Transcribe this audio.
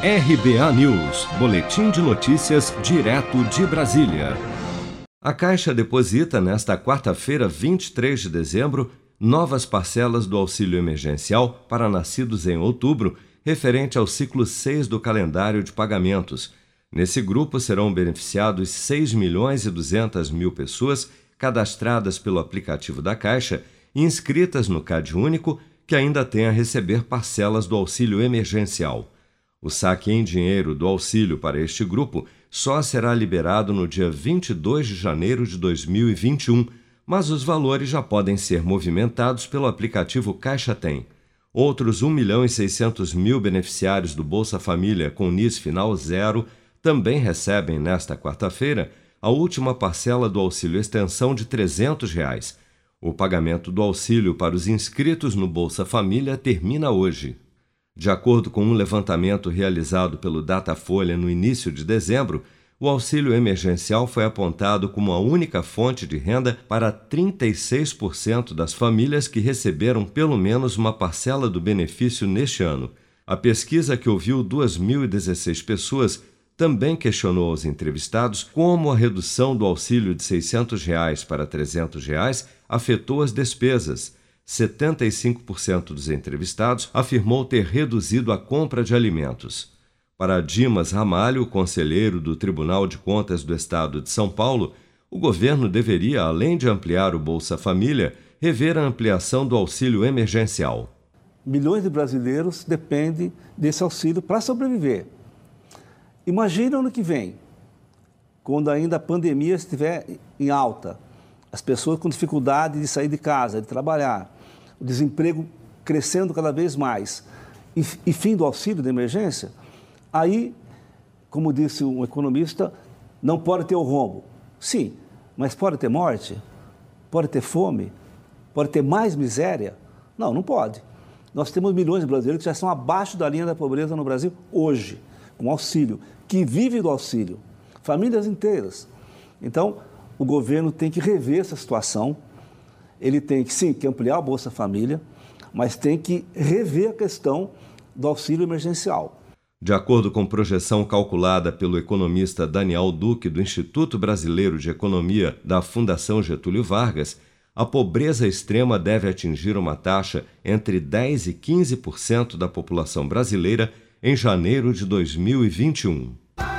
RBA News, Boletim de Notícias, direto de Brasília. A Caixa deposita nesta quarta-feira, 23 de dezembro, novas parcelas do auxílio emergencial para nascidos em outubro, referente ao ciclo 6 do calendário de pagamentos. Nesse grupo serão beneficiados 6 milhões e 200 mil pessoas cadastradas pelo aplicativo da Caixa e inscritas no CAD Único, que ainda têm a receber parcelas do auxílio emergencial. O saque em dinheiro do auxílio para este grupo só será liberado no dia 22 de janeiro de 2021, mas os valores já podem ser movimentados pelo aplicativo Caixa Tem. Outros 1 milhão e 600 mil beneficiários do Bolsa Família com NIS final zero também recebem nesta quarta-feira a última parcela do auxílio extensão de 300 reais. O pagamento do auxílio para os inscritos no Bolsa Família termina hoje. De acordo com um levantamento realizado pelo Datafolha no início de dezembro, o auxílio emergencial foi apontado como a única fonte de renda para 36% das famílias que receberam pelo menos uma parcela do benefício neste ano. A pesquisa, que ouviu 2.016 pessoas, também questionou aos entrevistados como a redução do auxílio de 600 reais para 300 reais afetou as despesas 75% dos entrevistados afirmou ter reduzido a compra de alimentos. Para Dimas Ramalho, conselheiro do Tribunal de Contas do Estado de São Paulo, o governo deveria, além de ampliar o Bolsa Família, rever a ampliação do auxílio emergencial. Milhões de brasileiros dependem desse auxílio para sobreviver. Imagina ano que vem, quando ainda a pandemia estiver em alta, as pessoas com dificuldade de sair de casa, de trabalhar o desemprego crescendo cada vez mais e, e fim do auxílio de emergência, aí, como disse um economista, não pode ter o rombo. Sim, mas pode ter morte? Pode ter fome? Pode ter mais miséria? Não, não pode. Nós temos milhões de brasileiros que já estão abaixo da linha da pobreza no Brasil hoje, com auxílio, que vivem do auxílio, famílias inteiras. Então, o governo tem que rever essa situação, ele tem que, sim, que ampliar a Bolsa Família, mas tem que rever a questão do auxílio emergencial. De acordo com projeção calculada pelo economista Daniel Duque do Instituto Brasileiro de Economia da Fundação Getúlio Vargas, a pobreza extrema deve atingir uma taxa entre 10 e 15% da população brasileira em janeiro de 2021.